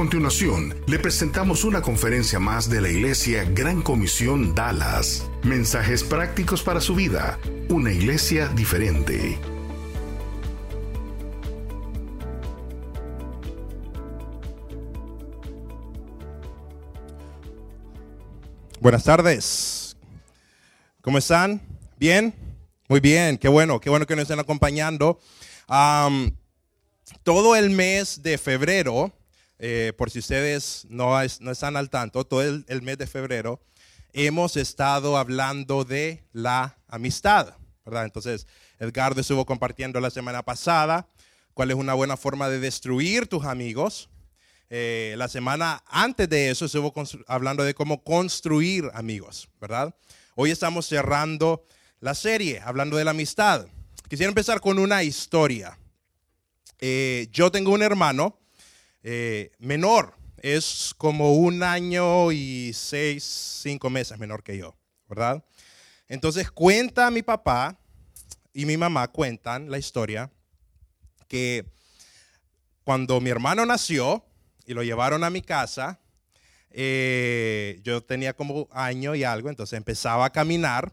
Continuación, le presentamos una conferencia más de la Iglesia Gran Comisión Dallas. Mensajes prácticos para su vida. Una iglesia diferente. Buenas tardes. ¿Cómo están? ¿Bien? Muy bien, qué bueno, qué bueno que nos estén acompañando. Todo el mes de febrero, eh, por si ustedes no, es- no están al tanto, todo el, el mes de febrero hemos estado hablando de la amistad, ¿verdad? Entonces, Edgardo estuvo compartiendo la semana pasada cuál es una buena forma de destruir tus amigos. Eh, la semana antes de eso estuvo hablando de cómo construir amigos, ¿verdad? Hoy estamos cerrando la serie hablando de la amistad. Quisiera empezar con una historia. Eh, yo tengo un hermano eh, menor, es como un año y seis, cinco meses menor que yo, ¿verdad? Entonces cuenta mi papá y mi mamá cuentan la historia que cuando mi hermano nació y lo llevaron a mi casa, eh, yo tenía como año y algo, entonces empezaba a caminar.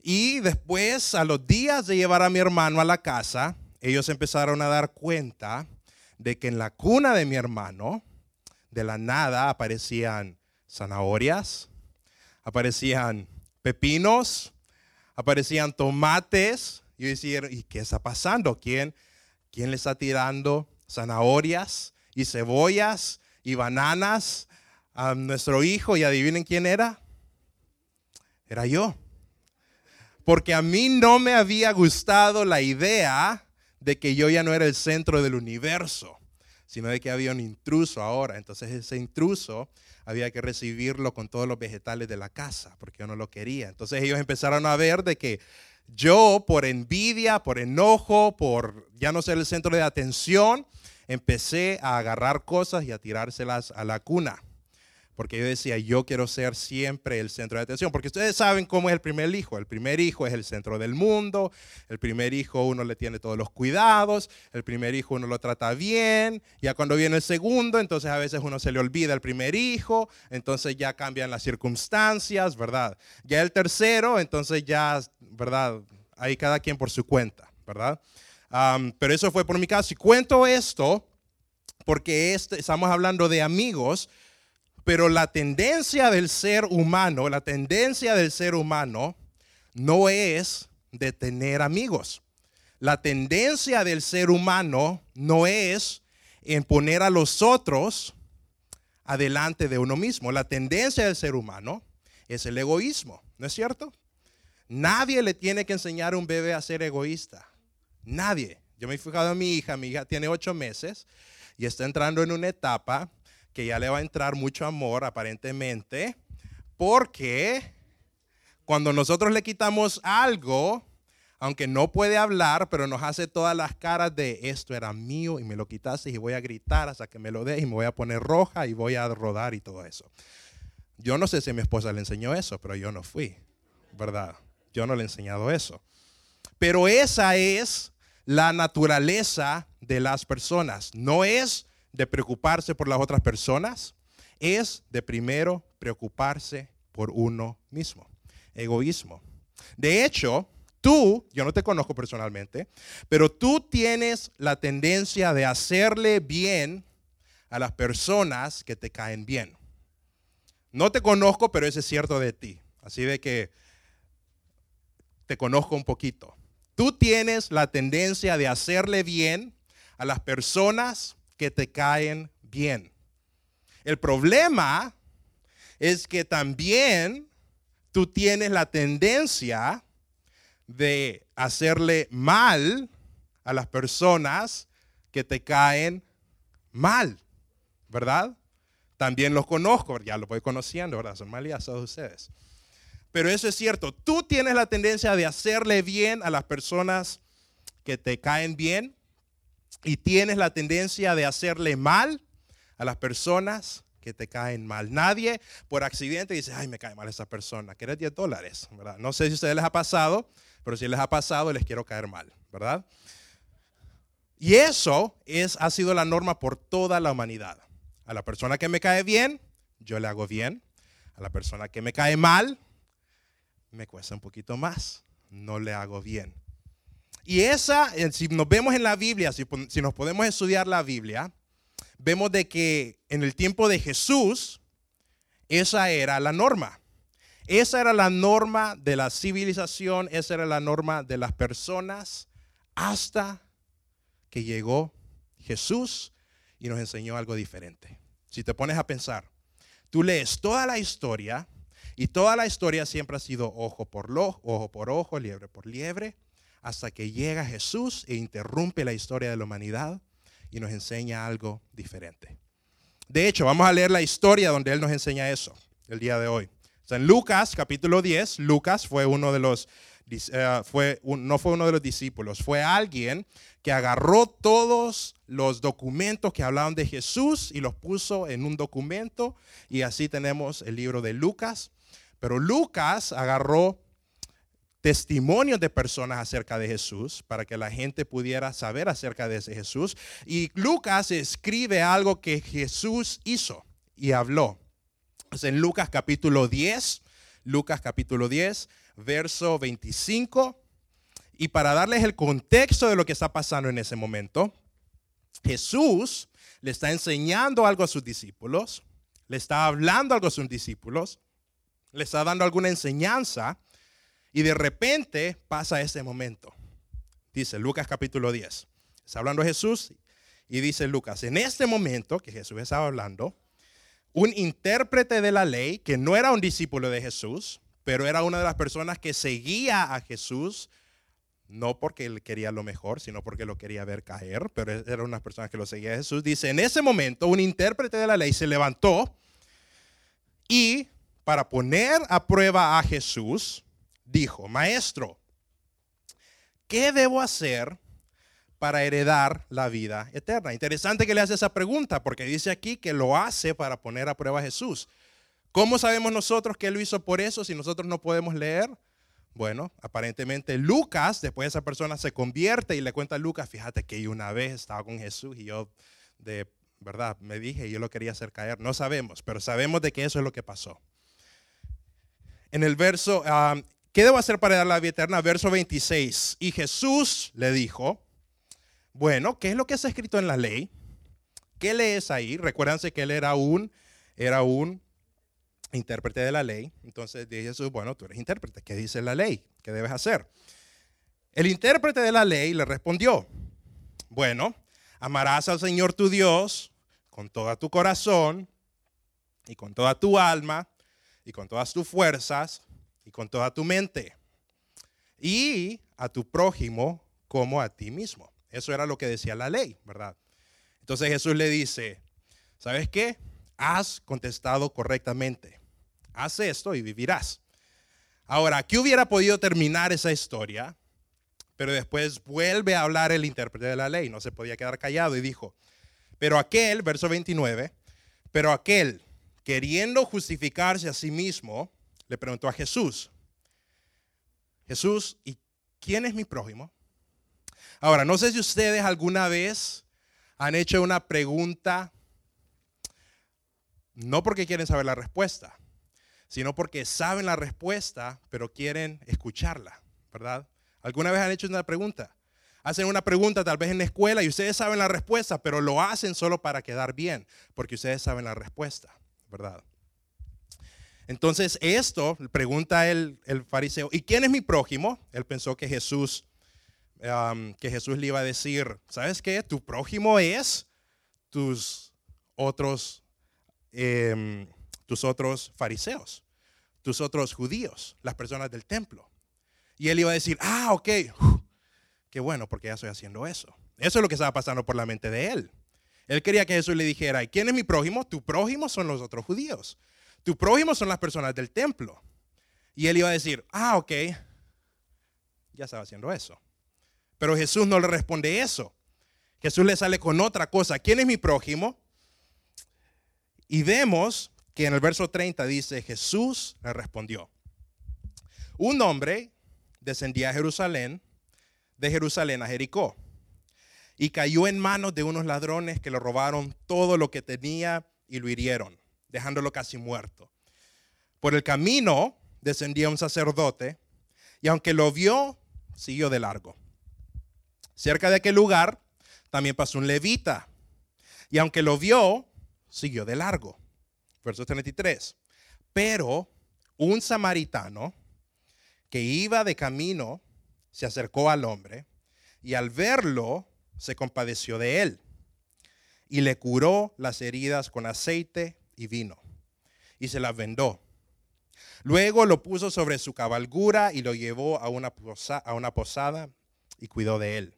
Y después, a los días de llevar a mi hermano a la casa, ellos empezaron a dar cuenta de que en la cuna de mi hermano, de la nada, aparecían zanahorias, aparecían pepinos, aparecían tomates. Y yo decía, ¿y qué está pasando? ¿Quién, quién le está tirando zanahorias y cebollas y bananas a nuestro hijo? Y adivinen quién era. Era yo. Porque a mí no me había gustado la idea de que yo ya no era el centro del universo, sino de que había un intruso ahora. Entonces ese intruso había que recibirlo con todos los vegetales de la casa, porque yo no lo quería. Entonces ellos empezaron a ver de que yo, por envidia, por enojo, por ya no ser el centro de atención, empecé a agarrar cosas y a tirárselas a la cuna. Porque yo decía, yo quiero ser siempre el centro de atención. Porque ustedes saben cómo es el primer hijo. El primer hijo es el centro del mundo. El primer hijo uno le tiene todos los cuidados. El primer hijo uno lo trata bien. Ya cuando viene el segundo, entonces a veces uno se le olvida el primer hijo. Entonces ya cambian las circunstancias, ¿verdad? Ya el tercero, entonces ya, ¿verdad? Ahí cada quien por su cuenta, ¿verdad? Am, pero eso fue por mi caso. Y cuento esto porque este, estamos hablando de amigos pero la tendencia del ser humano, la tendencia del ser humano no es de tener amigos. La tendencia del ser humano no es en poner a los otros adelante de uno mismo. La tendencia del ser humano es el egoísmo, ¿no es cierto? Nadie le tiene que enseñar a un bebé a ser egoísta. Nadie. Yo me he fijado en mi hija, mi hija tiene ocho meses y está entrando en una etapa que ya le va a entrar mucho amor aparentemente, porque cuando nosotros le quitamos algo, aunque no puede hablar, pero nos hace todas las caras de esto era mío y me lo quitaste y voy a gritar hasta que me lo dé y me voy a poner roja y voy a rodar y todo eso. Yo no sé si mi esposa le enseñó eso, pero yo no fui, ¿verdad? Yo no le he enseñado eso. Pero esa es la naturaleza de las personas. No es de preocuparse por las otras personas, es de primero preocuparse por uno mismo. Egoísmo. De hecho, tú, yo no te conozco personalmente, pero tú tienes la tendencia de hacerle bien a las personas que te caen bien. No te conozco, pero eso es cierto de ti. Así de que te conozco un poquito. Tú tienes la tendencia de hacerle bien a las personas que te caen bien. El problema es que también tú tienes la tendencia de hacerle mal a las personas que te caen mal, ¿verdad? También los conozco, ya los voy conociendo, ¿verdad? Son maliazos ustedes. pero eso es cierto. Tú tienes la tendencia de hacerle bien a las personas que te caen bien y tienes la tendencia de hacerle mal a las personas que te caen mal. Nadie por accidente dice, ay, me cae mal esa persona, ¿quieres 10 dólares? ¿verdad? No sé si a ustedes les ha pasado, pero si les ha pasado, les quiero caer mal, ¿verdad? Y eso es, ha sido la norma por toda la humanidad. A la persona que me cae bien, yo le hago bien. A la persona que me cae mal, me cuesta un poquito más. No le hago bien. Y esa, eh, si nos vemos en la Biblia, si, si nos podemos estudiar la Biblia, vemos de que en el tiempo de Jesús, esa era la norma. Esa era la norma de la civilización, esa era la norma de las personas hasta que llegó Jesús y nos enseñó algo diferente. Si te pones a pensar, tú lees toda la historia y toda la historia siempre ha sido ojo por ojo, ojo por ojo, liebre por liebre, hasta que llega Jesús e interrumpe la historia de la humanidad y nos enseña algo diferente. De hecho, vamos a leer la historia donde Él nos enseña eso el día de hoy. en Lucas capítulo 10, Lucas fue uno de los eh, fue no fue uno de los discípulos, fue alguien que agarró todos los documentos que hablaban de Jesús y los puso en un documento y así tenemos el libro de Lucas. Pero Lucas agarró testimonios de personas acerca de Jesús para que la gente pudiera saber acerca de ese Jesús. Y Lucas escribe algo que Jesús hizo y habló. en Lucas capítulo 10, Lucas capítulo 10, verso 25. Y para darles el contexto de lo que está pasando en ese momento, Jesús le está enseñando algo a sus discípulos, le está hablando algo a sus discípulos, le está dando alguna enseñanza y de repente pasa ese momento. Dice Lucas capítulo 10. Está hablando Jesús y dice Lucas, en este momento que Jesús estaba hablando, un intérprete de la ley, que no era un discípulo de Jesús, pero era una de las personas que seguía a Jesús, no porque él quería lo mejor, sino porque lo quería ver caer, pero era una persona que lo seguía a Jesús. Dice, en ese momento un intérprete de la ley se levantó y para poner a prueba a Jesús, dijo, maestro, ¿qué debo hacer para heredar la vida eterna? Interesante que le hace esa pregunta, porque dice aquí que lo hace para poner a prueba a Jesús. ¿Cómo sabemos nosotros que lo hizo por eso si nosotros no podemos leer? Bueno, aparentemente Lucas, después esa persona se convierte y le cuenta a Lucas, fíjate que yo una vez estaba con Jesús y yo de verdad me dije, yo lo quería hacer caer. No sabemos, pero sabemos de que eso es lo que pasó. En el verso, ah, ¿qué debo hacer para dar la vida eterna? Verso 26. Y Jesús le dijo, bueno, ¿qué es lo que está escrito en la ley? ¿Qué lees ahí? Recuérdense que él era un, era un intérprete de la ley. Entonces dice Jesús, bueno, tú eres intérprete, ¿qué dice la ley? ¿Qué debes hacer? El intérprete de la ley le respondió, bueno, amarás al Señor tu Dios con todo tu corazón y con toda tu alma y con todas tus fuerzas y con toda tu mente y a tu prójimo como a ti mismo. Eso era lo que decía la ley, ¿verdad? Entonces Jesús le dice, ¿sabes qué? Has contestado correctamente haz esto y vivirás. Ahora, ¿qué hubiera podido terminar esa historia? Pero después vuelve a hablar el intérprete de la ley, no se podía quedar callado y dijo, pero aquel, verso 29, pero aquel, queriendo justificarse a sí mismo, le preguntó a Jesús, Jesús, ¿y quién es mi prójimo? Ahora, no sé si ustedes alguna vez han hecho una pregunta, no porque quieren saber la respuesta, sino porque saben la respuesta, pero quieren escucharla, ¿verdad? ¿Alguna vez han hecho una pregunta? Hacen una pregunta tal vez en la escuela y ustedes saben la respuesta, pero lo hacen solo para quedar bien, porque ustedes saben la respuesta, ¿verdad? Entonces esto pregunta el, el fariseo, ¿y quién es mi prójimo? Él pensó que Jesús, que Jesús le iba a decir, ¿sabes qué? Tu prójimo es tus otros eh, tus otros fariseos, tus otros judíos, las personas del templo. Y él iba a decir, ah, ok, qué bueno, porque ya estoy haciendo eso. Eso es lo que estaba pasando por la mente de él. Él quería que Jesús le dijera, ¿y quién es mi prójimo? Tu prójimo son los otros judíos. Tu prójimo son las personas del templo. Y él iba a decir, ah, ok, ya estaba haciendo eso. Pero Jesús no le responde eso. Jesús le sale con otra cosa. ¿Quién es mi prójimo? Y vemos que en el verso 30 dice, Jesús le respondió. Un hombre descendía a Jerusalén, de Jerusalén a Jericó, y cayó en manos de unos ladrones que le robaron todo lo que tenía y lo hirieron, dejándolo casi muerto. Por el camino descendía un sacerdote, y aunque lo vio, siguió de largo. Cerca de aquel lugar también pasó un levita, y aunque lo vio, siguió de largo. Verso 33. Pero un samaritano que iba de camino se acercó al hombre y al verlo se compadeció de él y le curó las heridas con aceite y vino y se las vendó. Luego lo puso sobre su cabalgura y lo llevó a una, a una posada y cuidó de él.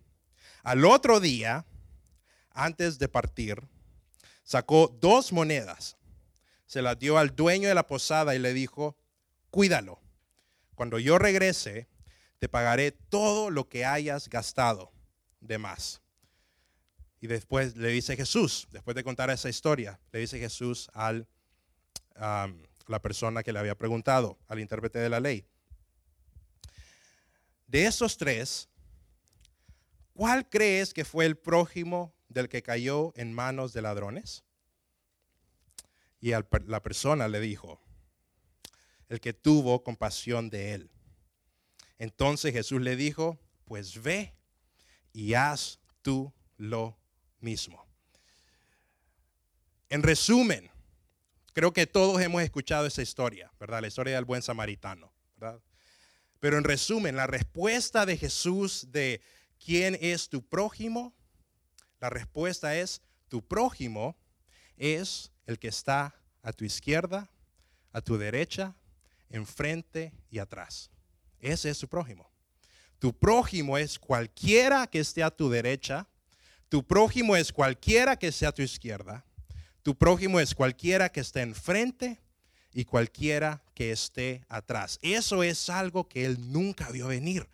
Al otro día, antes de partir, sacó dos monedas, se las dio al dueño de la posada y le dijo, cuídalo. Cuando yo regrese, te pagaré todo lo que hayas gastado de más. Y después le dice Jesús, después de contar esa historia, le dice Jesús a la persona que le había preguntado, al intérprete de la ley. De esos tres, ¿cuál crees que fue el prójimo del que cayó en manos de ladrones? Y la persona le dijo, el que tuvo compasión de él. Entonces Jesús le dijo, pues ve y haz tú lo mismo. En resumen, creo que todos hemos escuchado esa historia, ¿verdad? La historia del buen samaritano, ¿verdad? Pero en resumen, la respuesta de Jesús de quién es tu prójimo la respuesta es, tu prójimo es el que está a tu izquierda, a tu derecha, enfrente y atrás. Ese es tu prójimo. Tu prójimo es cualquiera que esté a tu derecha. Tu prójimo es cualquiera que esté a tu izquierda. Tu prójimo es cualquiera que esté enfrente y cualquiera que esté atrás. Eso es algo que él nunca vio venir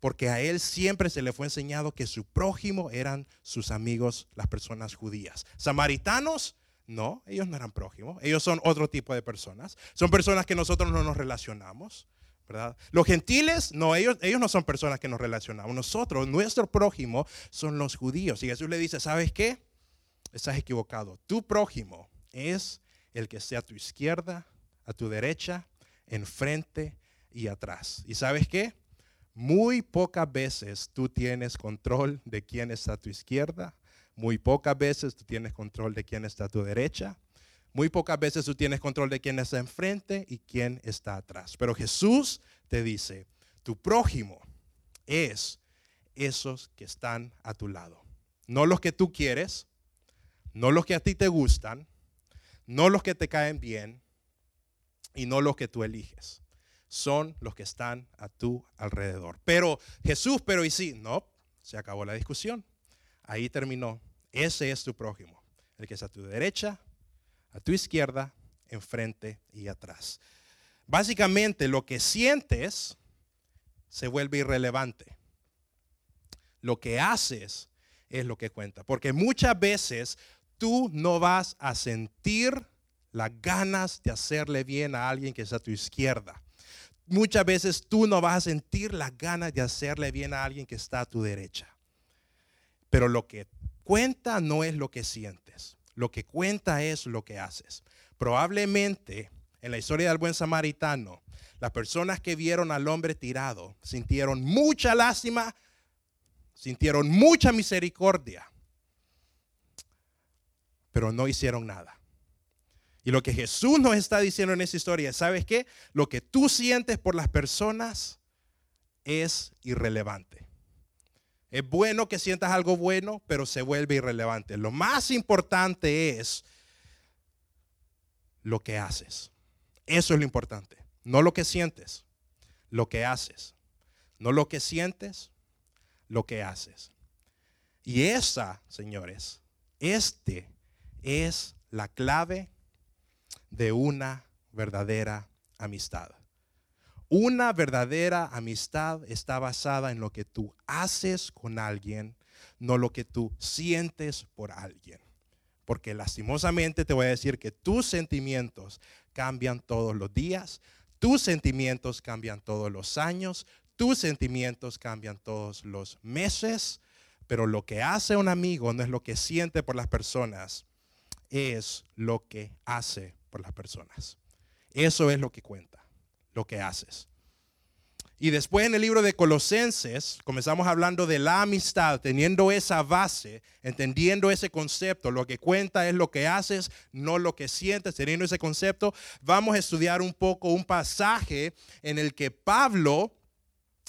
porque a él siempre se le fue enseñado que su prójimo eran sus amigos, las personas judías. Samaritanos, no, ellos no eran prójimos, ellos son otro tipo de personas, son personas que nosotros no nos relacionamos. Los gentiles, no, ellos, ellos no son personas que nos relacionamos. Nosotros, nuestro prójimo son los judíos. Y Jesús le dice, ¿sabes qué? Estás equivocado. Tu prójimo es el que esté a tu izquierda, a tu derecha, enfrente y atrás. ¿Y sabes qué? Muy pocas veces tú tienes control de quién está a tu izquierda, muy pocas veces tú tienes control de quién está a tu derecha, muy pocas veces tú tienes control de quién está enfrente y quién está atrás. Pero Jesús te dice, tu prójimo es esos que están a tu lado. No los que tú quieres, no los que a ti te gustan, no los que te caen bien y no los que tú eliges son los que están a tu alrededor. Pero Jesús, pero y sí, no, se acabó la discusión. Ahí terminó. Ese es tu prójimo, el que es a tu derecha, a tu izquierda, enfrente y atrás. Básicamente lo que sientes se vuelve irrelevante. Lo que haces es lo que cuenta. Porque muchas veces tú no vas a sentir las ganas de hacerle bien a alguien que es a tu izquierda muchas veces tú no vas a sentir las ganas de hacerle bien a alguien que está a tu derecha. Pero lo que cuenta no es lo que sientes, lo que cuenta es lo que haces. Probablemente en la historia del buen samaritano, las personas que vieron al hombre tirado sintieron mucha lástima, sintieron mucha misericordia, pero no hicieron nada. Y lo que Jesús nos está diciendo en esa historia, ¿sabes qué? Lo que tú sientes por las personas es irrelevante. Es bueno que sientas algo bueno, pero se vuelve irrelevante. Lo más importante es lo que haces. Eso es lo importante. No lo que sientes, lo que haces. No lo que sientes, lo que haces. Y esa, señores, este es la clave de una verdadera amistad. Una verdadera amistad está basada en lo que tú haces con alguien, no lo que tú sientes por alguien. Porque lastimosamente te voy a decir que tus sentimientos cambian todos los días, tus sentimientos cambian todos los años, tus sentimientos cambian todos los meses, pero lo que hace un amigo no es lo que siente por las personas, es lo que hace por las personas. Eso es lo que cuenta, lo que haces. Y después en el libro de Colosenses comenzamos hablando de la amistad, teniendo esa base, entendiendo ese concepto. Lo que cuenta es lo que haces, no lo que sientes, teniendo ese concepto. Vamos a estudiar un poco un pasaje en el que Pablo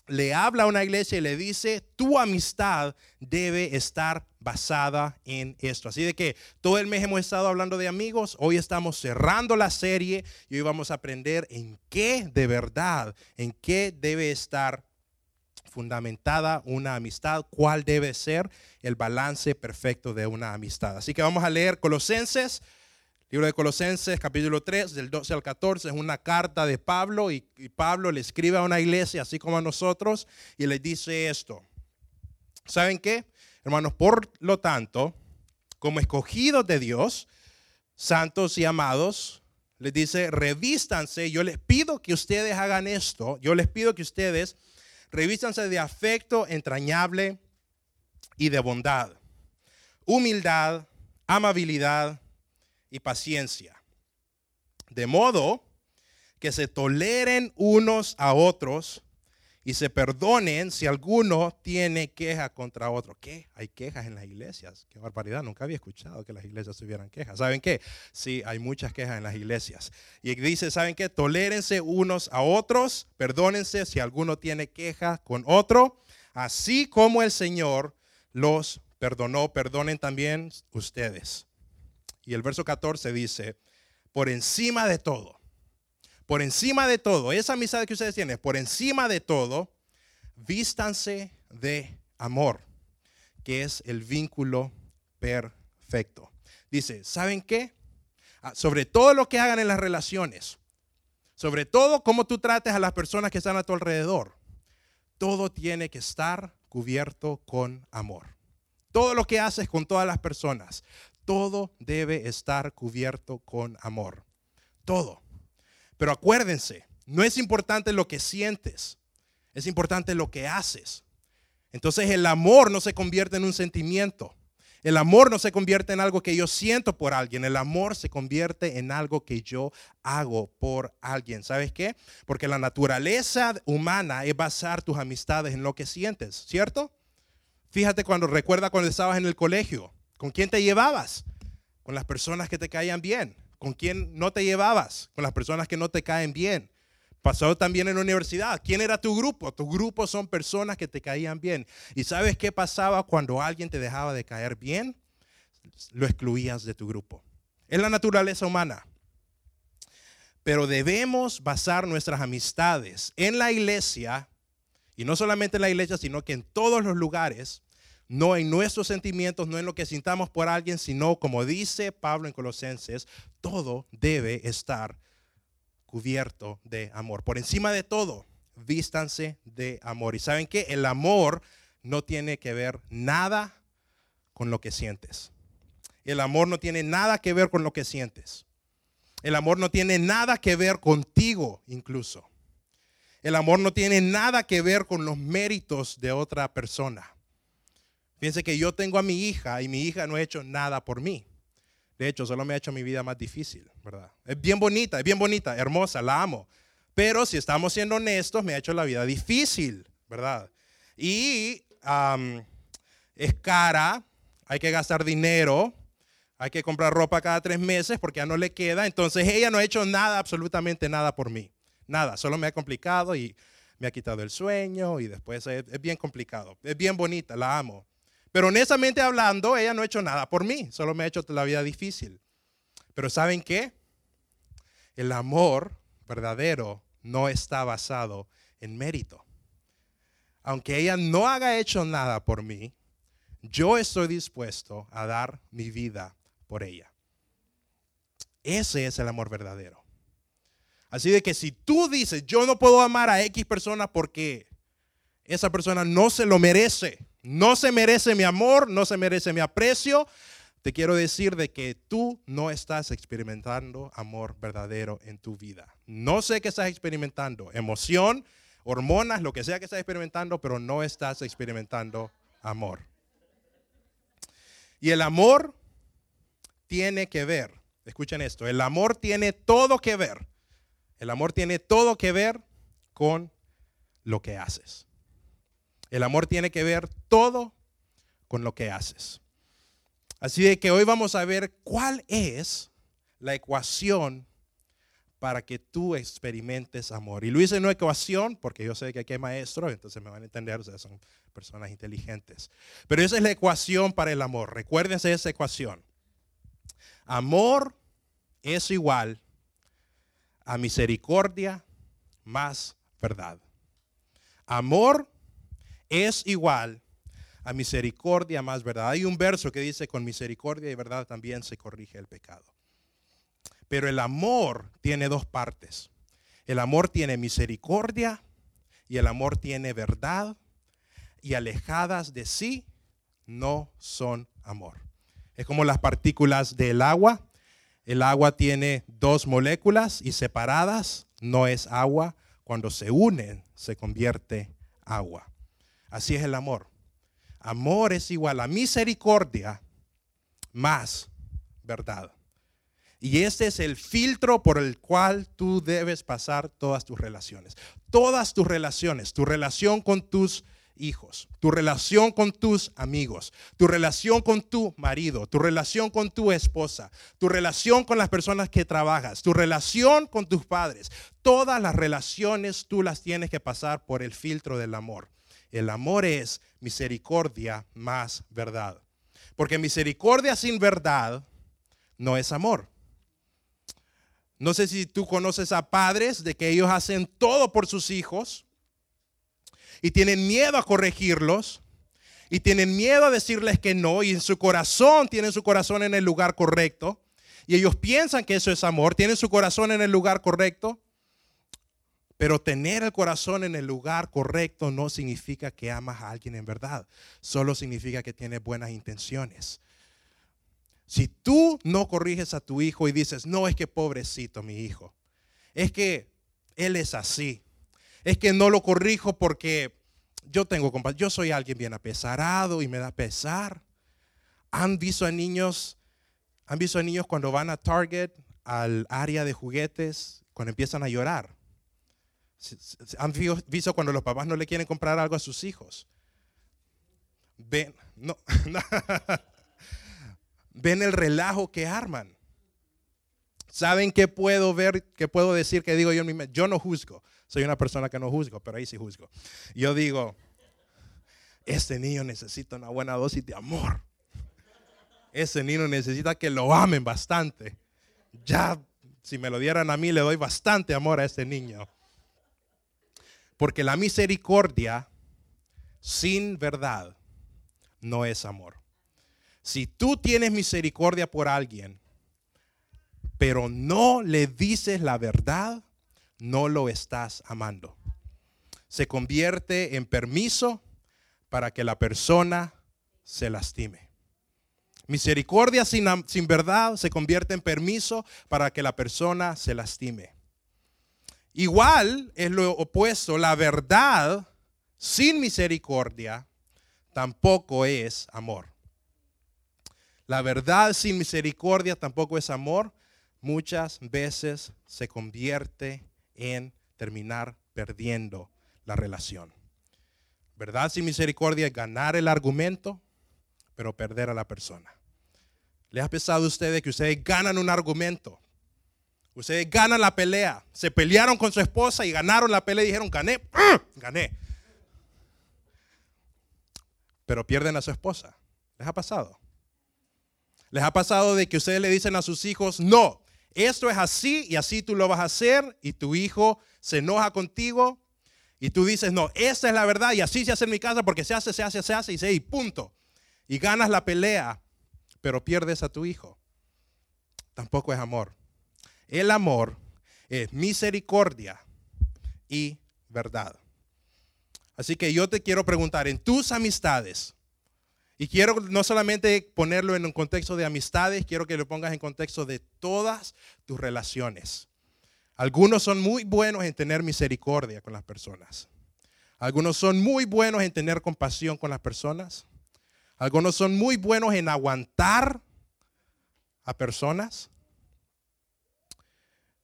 le habla a una iglesia y le dice, tu amistad debe estar basada en esto. Así de que todo el mes hemos estado hablando de amigos, hoy estamos cerrando la serie y hoy vamos a aprender en qué de verdad, en qué debe estar fundamentada una amistad, cuál debe ser el balance perfecto de una amistad. Así que vamos a leer Colosenses Libro de Colosenses, capítulo 3, del 12 al 14, es una carta de Pablo y, Pablo le escribe a una iglesia, así como a nosotros, y le dice esto. ¿Saben qué? Hermanos, por lo tanto, como escogidos de Dios, santos y amados, les dice, revístanse, yo les pido que ustedes hagan esto, yo les pido que ustedes revístanse de afecto entrañable y de bondad, humildad, amabilidad, y paciencia. De modo que se toleren unos a otros y se perdonen si alguno tiene queja contra otro. ¿Qué? Hay quejas en las iglesias. Qué barbaridad. Nunca había escuchado que las iglesias tuvieran quejas. ¿Saben qué? Sí, hay muchas quejas en las iglesias. Y dice, ¿saben qué? Tolérense unos a otros, perdónense si alguno tiene queja con otro, así como el Señor los perdonó, perdonen también ustedes. Y el verso 14 dice, por encima de todo, por encima de todo, esa amistad que ustedes tienen, por encima de todo, vístanse de amor, que es el vínculo perfecto. Dice, ¿saben qué? Ah, sobre todo lo que hagan en las relaciones, sobre todo cómo tú trates a las personas que están a tu alrededor, todo tiene que estar cubierto con amor. Todo lo que haces con todas las personas, todo debe estar cubierto con amor. Todo. Pero acuérdense, no es importante lo que sientes, es importante lo que haces. Entonces el amor no se convierte en un sentimiento. El amor no se convierte en algo que yo siento por alguien. El amor se convierte en algo que yo hago por alguien. ¿Sabes qué? Porque la naturaleza humana es basar tus amistades en lo que sientes, ¿cierto? Fíjate cuando recuerda cuando estabas en el colegio. ¿Con quién te llevabas? Con las personas que te caían bien. ¿Con quién no te llevabas? Con las personas que no te caen bien. Pasó también en la universidad. ¿Quién era tu grupo? Tu grupo son personas que te caían bien. ¿Y sabes qué pasaba cuando alguien te dejaba de caer bien? Lo excluías de tu grupo. Es la naturaleza humana. Pero debemos basar nuestras amistades en la iglesia, y no solamente en la iglesia, sino que en todos los lugares, no en nuestros sentimientos, no en lo que sintamos por alguien, sino como dice Pablo en Colosenses, todo debe estar cubierto de amor. Por encima de todo, vístanse de amor. Y saben que el amor no tiene que ver nada con lo que sientes. El amor no tiene nada que ver con lo que sientes. El amor no tiene nada que ver contigo incluso. El amor no tiene nada que ver con los méritos de otra persona. Fíjense que yo tengo a mi hija y mi hija no ha hecho nada por mí. De hecho, solo me ha hecho mi vida más difícil, ¿verdad? Es bien bonita, es bien bonita, hermosa, la amo. Pero si estamos siendo honestos, me ha hecho la vida difícil, ¿verdad? Y es cara, hay que gastar dinero, hay que comprar ropa cada tres meses porque ya no le queda. Entonces ella no ha hecho nada, absolutamente nada por mí. Nada, solo me ha complicado y me ha quitado el sueño y después es bien complicado. Es bien bonita, la amo. Pero honestamente hablando, ella no ha hecho nada por mí, solo me ha hecho la vida difícil. Pero ¿saben qué? El amor verdadero no está basado en mérito. Aunque ella no haga hecho nada por mí, yo estoy dispuesto a dar mi vida por ella. Ese es el amor verdadero. Así de que si tú dices, yo no puedo amar a X persona porque esa persona no se lo merece, no se merece mi amor, no se merece mi aprecio, te quiero decir de que tú no estás experimentando amor verdadero en tu vida. No sé qué estás experimentando, emoción, hormonas, lo que sea que estás experimentando, pero no estás experimentando amor. Y el amor tiene que ver, escuchen esto, el amor tiene todo que ver, el amor tiene todo que ver con lo que haces. El amor tiene que ver todo con lo que haces. Así de que hoy vamos a ver cuál es la ecuación para que tú experimentes amor. Y lo hice en una ecuación porque yo sé que aquí hay maestros, entonces me van a entender, ustedes son personas inteligentes. Pero esa es la ecuación para el amor. Recuérdense esa ecuación. Amor es igual a misericordia más verdad. Amor es igual a misericordia más verdad. Hay un verso que dice, con misericordia y verdad también se corrige el pecado. Pero el amor tiene dos partes. El amor tiene misericordia y el amor tiene verdad y alejadas de sí no son amor. Es como las partículas del agua. El agua tiene dos moléculas y separadas no es agua. Cuando se unen se convierte agua. Así es el amor. Amor es igual a misericordia más verdad. Y este es el filtro por el cual tú debes pasar todas tus relaciones. Todas tus relaciones, tu relación con tus hijos, tu relación con tus amigos, tu relación con tu marido, tu relación con tu esposa, tu relación con las personas que trabajas, tu relación con tus padres. Todas las relaciones tú las tienes que pasar por el filtro del amor. El amor es misericordia más verdad. Porque misericordia sin verdad no es amor. No sé si tú conoces a padres de que ellos hacen todo por sus hijos y tienen miedo a corregirlos y tienen miedo a decirles que no y en su corazón tienen su corazón en el lugar correcto y ellos piensan que eso es amor, tienen su corazón en el lugar correcto pero tener el corazón en el lugar correcto no significa que amas a alguien en verdad. Solo significa que tienes buenas intenciones. Si tú no corriges a tu hijo y dices, no es que pobrecito mi hijo, es que él es así. Es que no lo corrijo porque yo tengo yo soy alguien bien apesarado y me da pesar. Han visto a niños, han visto a niños cuando van a Target, al área de juguetes, cuando empiezan a llorar ¿Han visto cuando los papás no le quieren comprar algo a sus hijos? Ven, no, ven el relajo que arman. ¿Saben qué puedo ver, qué puedo decir que digo yo mismo? Yo no juzgo. Soy una persona que no juzgo, pero ahí sí juzgo. Yo digo, este niño necesita una buena dosis de amor. Ese niño necesita que lo amen bastante. Ya, si me lo dieran a mí, le doy bastante amor a este niño. Porque la misericordia sin verdad no es amor. Si tú tienes misericordia por alguien, pero no le dices la verdad, no lo estás amando. Se convierte en permiso para que la persona se lastime. Misericordia sin, sin, verdad se convierte en permiso para que la persona se lastime. Igual es lo opuesto, la verdad sin misericordia tampoco es amor. La verdad sin misericordia tampoco es amor. Muchas veces se convierte en terminar perdiendo la relación. Verdad sin misericordia es ganar el argumento, pero perder a la persona. ¿Le ha pesado a ustedes que ustedes ganan un argumento, Ustedes ganan la pelea. Se pelearon con su esposa y ganaron la pelea y dijeron, gané, ¡ah! gané. Pero pierden a su esposa. ¿Les ha pasado? ¿Les ha pasado de que ustedes le dicen a sus hijos, no, esto es así y así tú lo vas a hacer y tu hijo se enoja contigo y tú dices, no, esta es la verdad y así se hace en mi casa porque se hace, se hace, se hace y se y punto. Y ganas la pelea, pero pierdes a tu hijo. Tampoco es amor. El amor es misericordia y verdad. Así que yo te quiero preguntar, en tus amistades, y quiero no solamente ponerlo en un contexto de amistades, quiero que lo pongas en contexto de todas tus relaciones. Algunos son muy buenos en tener misericordia con las personas. Algunos son muy buenos en tener compasión con las personas. Algunos son muy buenos en aguantar a personas,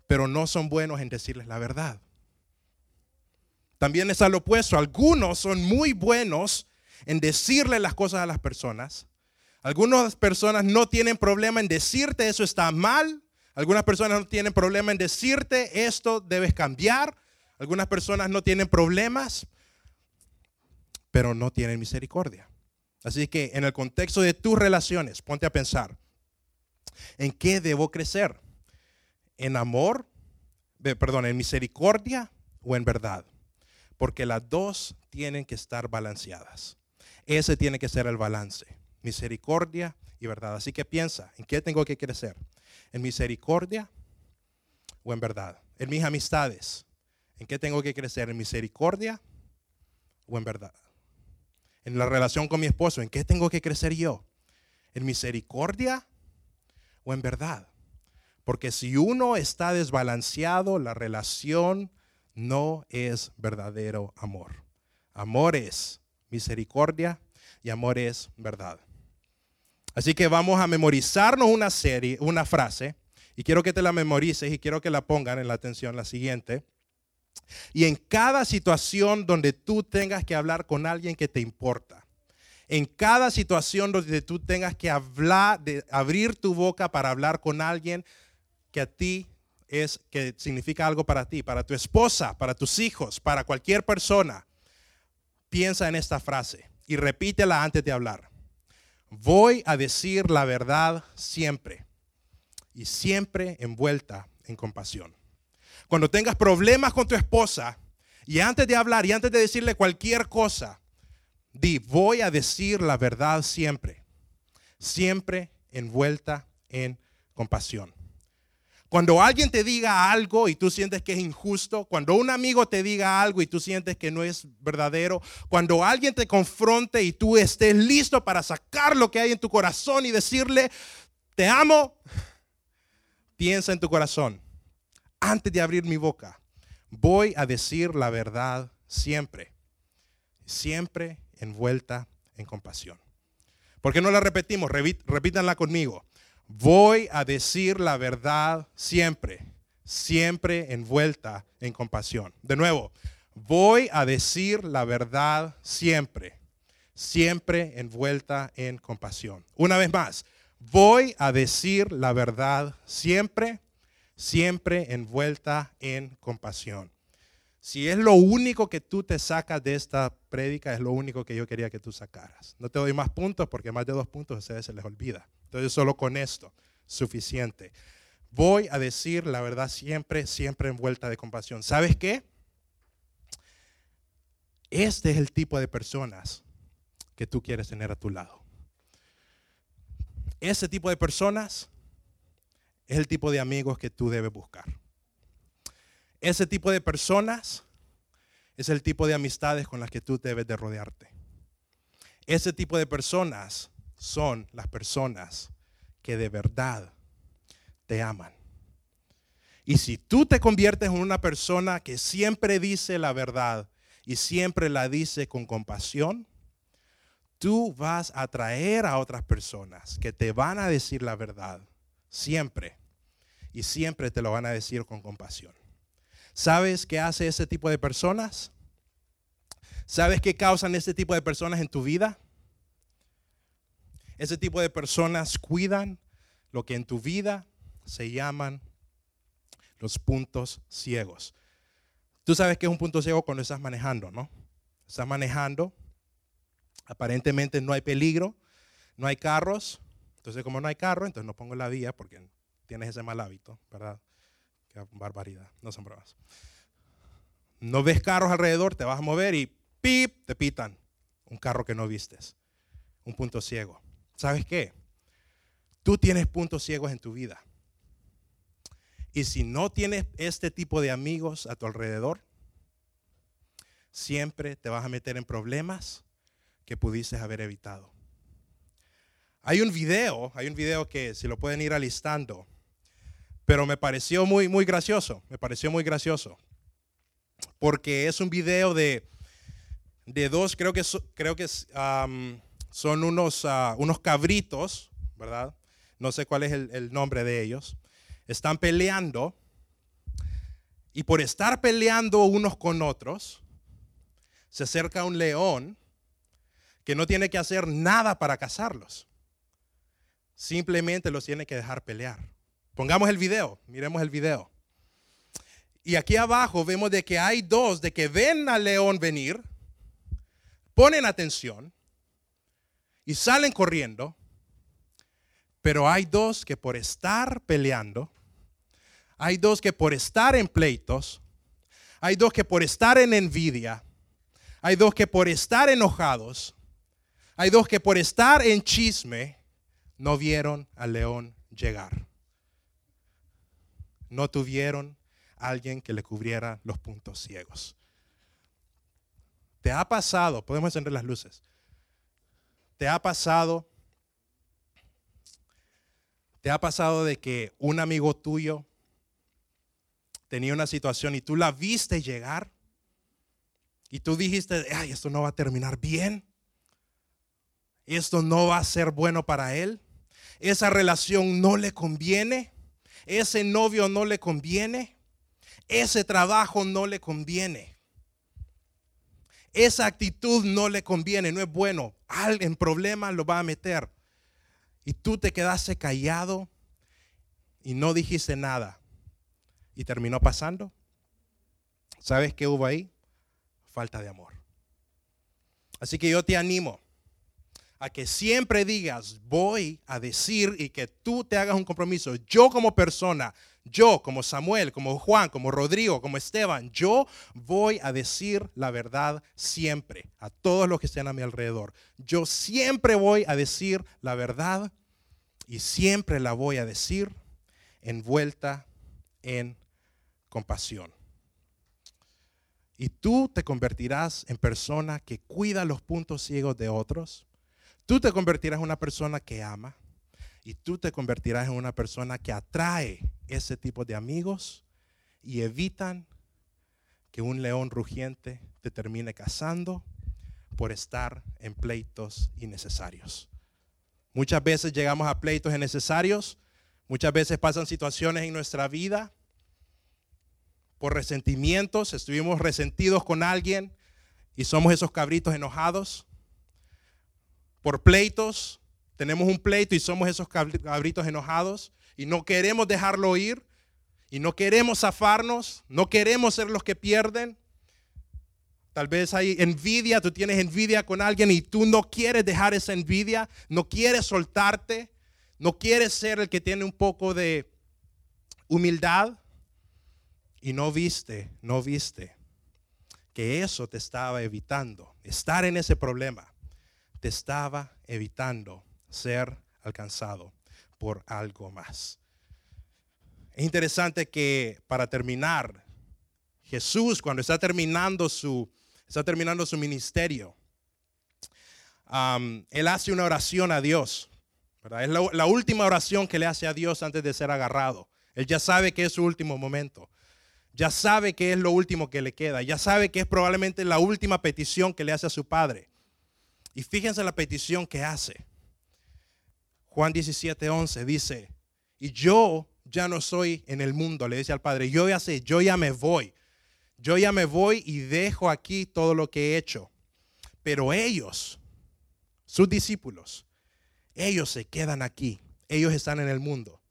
pero no son buenos en decirles la verdad. También es al opuesto. Algunos son muy buenos en decirle las cosas a las personas. Algunas personas no tienen problema en decirte eso está mal. Algunas personas no tienen problema en decirte esto debes cambiar. Algunas personas no tienen problemas, pero no tienen misericordia. Así que en el contexto de tus relaciones, ponte a pensar, ¿en qué debo crecer? ¿En amor? Perdón, ¿en misericordia o en verdad? Porque las dos tienen que estar balanceadas. Ese tiene que ser el balance. Misericordia y verdad. Así que piensa, ¿en qué tengo que crecer? ¿En misericordia o en verdad? En mis amistades, ¿en qué tengo que crecer? ¿En misericordia o en verdad? En la relación con mi esposo, ¿en qué tengo que crecer yo? ¿En misericordia o en verdad? Porque si uno está desbalanceado, la relación no es verdadero amor. Amor es misericordia y amor es verdad. Así que vamos a memorizarnos una serie, una frase, y quiero que te la memorices y quiero que la pongan en la atención la siguiente. Y en cada situación donde tú tengas que hablar con alguien que te importa, en cada situación donde tú tengas que hablar, de abrir tu boca para hablar con alguien que a ti es, que significa algo para ti, para tu esposa, para tus hijos, para cualquier persona, piensa en esta frase y repítela antes de hablar. Voy a decir la verdad siempre y siempre envuelta en compasión. Cuando tengas problemas con tu esposa y antes de hablar y antes de decirle cualquier cosa, di, voy a decir la verdad siempre, siempre envuelta en compasión. Cuando alguien te diga algo y tú sientes que es injusto, cuando un amigo te diga algo y tú sientes que no es verdadero, cuando alguien te confronte y tú estés listo para sacar lo que hay en tu corazón y decirle, te amo, piensa en tu corazón. Antes de abrir mi boca, voy a decir la verdad siempre, siempre envuelta en compasión. ¿Por qué no la repetimos? Repítanla conmigo. Voy a decir la verdad siempre, siempre envuelta en compasión. De nuevo, voy a decir la verdad siempre, siempre envuelta en compasión. Una vez más, voy a decir la verdad siempre, siempre envuelta en compasión. Si es lo único que tú te sacas de esta prédica, es lo único que yo quería que tú sacaras. No te doy más puntos porque más de dos puntos a ustedes se les olvida. Entonces solo con esto, suficiente. Voy a decir la verdad siempre, siempre envuelta de compasión. ¿Sabes qué? Este es el tipo de personas que tú quieres tener a tu lado. Ese tipo de personas es el tipo de amigos que tú debes buscar. Ese tipo de personas es el tipo de amistades con las que tú debes de rodearte. Ese tipo de personas son las personas que de verdad te aman. Y si tú te conviertes en una persona que siempre dice la verdad y siempre la dice con compasión, tú vas a atraer a otras personas que te van a decir la verdad siempre y siempre te lo van a decir con compasión. ¿Sabes qué hace ese tipo de personas? ¿Sabes qué causan ese tipo de personas en tu vida? Ese tipo de personas cuidan lo que en tu vida se llaman los puntos ciegos. Tú sabes que es un punto ciego cuando estás manejando, ¿no? Estás manejando, aparentemente no hay peligro, no hay carros. Entonces, como no hay carro, entonces no pongo la vía porque tienes ese mal hábito, ¿verdad? Qué barbaridad, no son pruebas. No ves carros alrededor, te vas a mover y pip, te pitan. Un carro que no vistes. Un punto ciego. ¿Sabes qué? Tú tienes puntos ciegos en tu vida. Y si no tienes este tipo de amigos a tu alrededor, siempre te vas a meter en problemas que pudiste haber evitado. Hay un video, hay un video que si lo pueden ir alistando, pero me pareció muy, muy gracioso, me pareció muy gracioso, porque es un video de, de dos, creo que, creo que son unos, ah, unos cabritos, ¿verdad? No sé cuál es el nombre de ellos. Están peleando y por estar peleando unos con otros, se acerca un león que no tiene que hacer nada para cazarlos. Simplemente los tiene que dejar pelear. Pongamos el video, miremos el video. Y aquí abajo vemos de que hay dos de que ven al león venir, ponen atención y salen corriendo, pero hay dos que por estar peleando, hay dos que por estar en pleitos, hay dos que por estar en envidia, hay dos que por estar enojados, hay dos que por estar en chisme, no vieron al león llegar. No tuvieron alguien que le cubriera los puntos ciegos. ¿Te ha pasado? Podemos encender las luces. ¿Te ha pasado? ¿Te ha pasado de que un amigo tuyo tenía una situación y tú la viste llegar y tú dijiste, ay, esto no va a terminar bien. Esto no va a ser bueno para él. Esa relación no le conviene. Ese novio no le conviene. Ese trabajo no le conviene. Esa actitud no le conviene, no es bueno. En problemas lo va a meter. Y tú te quedaste callado y no dijiste nada. Y terminó pasando. ¿Sabes qué hubo ahí? falta de amor. Así que yo te animo a que siempre digas, voy a decir y que tú te hagas un compromiso. Yo como persona, yo como Samuel, como Juan, como Rodrigo, como Esteban, yo voy a decir la verdad siempre a todos los que estén a mi alrededor. Yo siempre voy a decir la verdad y siempre la voy a decir envuelta en compasión. Y tú te convertirás en persona que cuida los puntos ciegos de otros. Tú te convertirás en una persona que ama. Y tú te convertirás en una persona que atrae ese tipo de amigos y evitan que un león rugiente te termine cazando por estar en pleitos innecesarios. Muchas veces llegamos a pleitos innecesarios, muchas veces pasan situaciones en nuestra vida por resentimientos, estuvimos resentidos con alguien y somos esos cabritos enojados. Por pleitos, tenemos un pleito y somos esos cabritos enojados y no queremos dejarlo ir y no queremos zafarnos, no queremos ser los que pierden. Tal vez hay envidia, tú tienes envidia con alguien y tú no quieres dejar esa envidia, no quieres soltarte, no quieres ser el que tiene un poco de humildad y no viste, no viste que eso te estaba evitando, estar en ese problema, te estaba evitando ser alcanzado por algo más. Es interesante que para terminar, Jesús cuando está terminando su, está terminando su ministerio, él hace una oración a Dios. Es la, la última oración que le hace a Dios antes de ser agarrado. Él ya sabe que es su último momento ya sabe que es lo último que le queda, ya sabe que es probablemente la última petición que le hace a su padre. Y fíjense la petición que hace. Juan 17, 11 dice, y yo ya no soy en el mundo, le dice al padre, yo ya sé, yo ya me voy, yo ya me voy y dejo aquí todo lo que he hecho. Pero ellos, sus discípulos, ellos se quedan aquí, ellos están en el mundo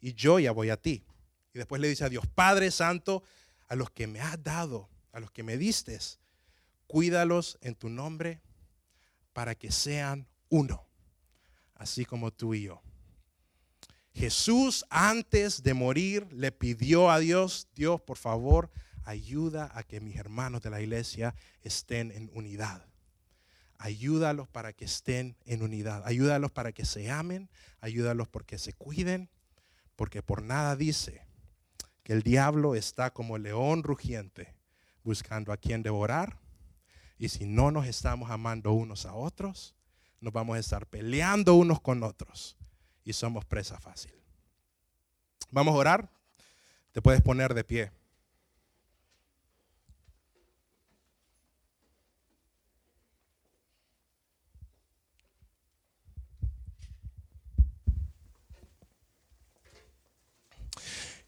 y yo ya voy a ti. Y después le dice a Dios, Padre Santo, a los que me has dado, a los que me diste, cuídalos en tu nombre para que sean uno, así como tú y yo. Jesús antes de morir le pidió a Dios, Dios, por favor, ayuda a que mis hermanos de la iglesia estén en unidad. Ayúdalos para que estén en unidad. Ayúdalos para que se amen. Ayúdalos porque se cuiden. Porque por nada dice que el diablo está como león rugiente buscando a quien devorar. Y si no nos estamos amando unos a otros, nos vamos a estar peleando unos con otros y somos presa fácil. Vamos a orar. Te puedes poner de pie.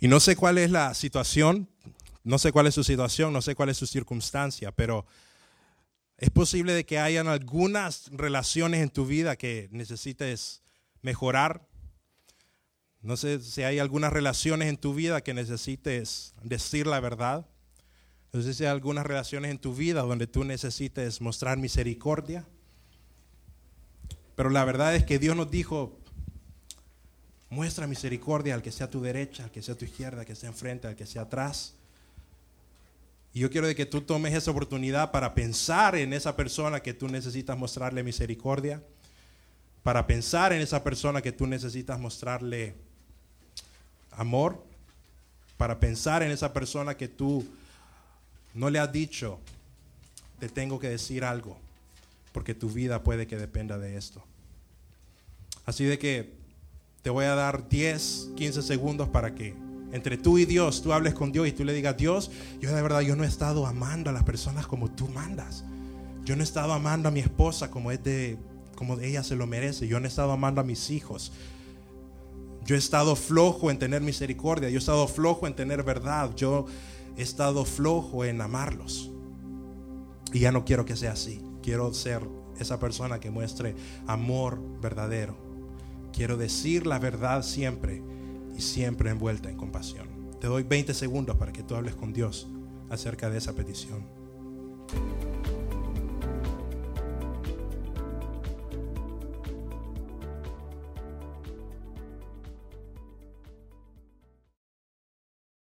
Y no sé cuál es la situación, no sé cuál es su situación, no sé cuál es su circunstancia, pero es posible de que hayan algunas relaciones en tu vida que necesites mejorar. No sé si hay algunas relaciones en tu vida que necesites decir la verdad. No sé si hay algunas relaciones en tu vida donde tú necesites mostrar misericordia. Pero la verdad es que Dios nos dijo, Muestra misericordia al que sea a tu derecha, al que sea a tu izquierda, al que sea enfrente, al que sea atrás. Y yo quiero de que tú tomes esa oportunidad para pensar en esa persona que tú necesitas mostrarle misericordia, para pensar en esa persona que tú necesitas mostrarle amor, para pensar en esa persona que tú no le has dicho, te tengo que decir algo, porque tu vida puede que dependa de esto. Así de que te voy a dar 10, 15 segundos para que entre tú y Dios, tú hables con Dios y tú le digas, Dios, yo de verdad, yo no he estado amando a las personas como tú mandas. Yo no he estado amando a mi esposa como es de, como ella se lo merece. Yo no he estado amando a mis hijos. Yo he estado flojo en tener misericordia. Yo he estado flojo en tener verdad. Yo he estado flojo en amarlos. Y ya no quiero que sea así. Quiero ser esa persona que muestre amor verdadero. Quiero decir la verdad siempre y siempre envuelta en compasión. Te doy 20 segundos para que tú hables con Dios acerca de esa petición.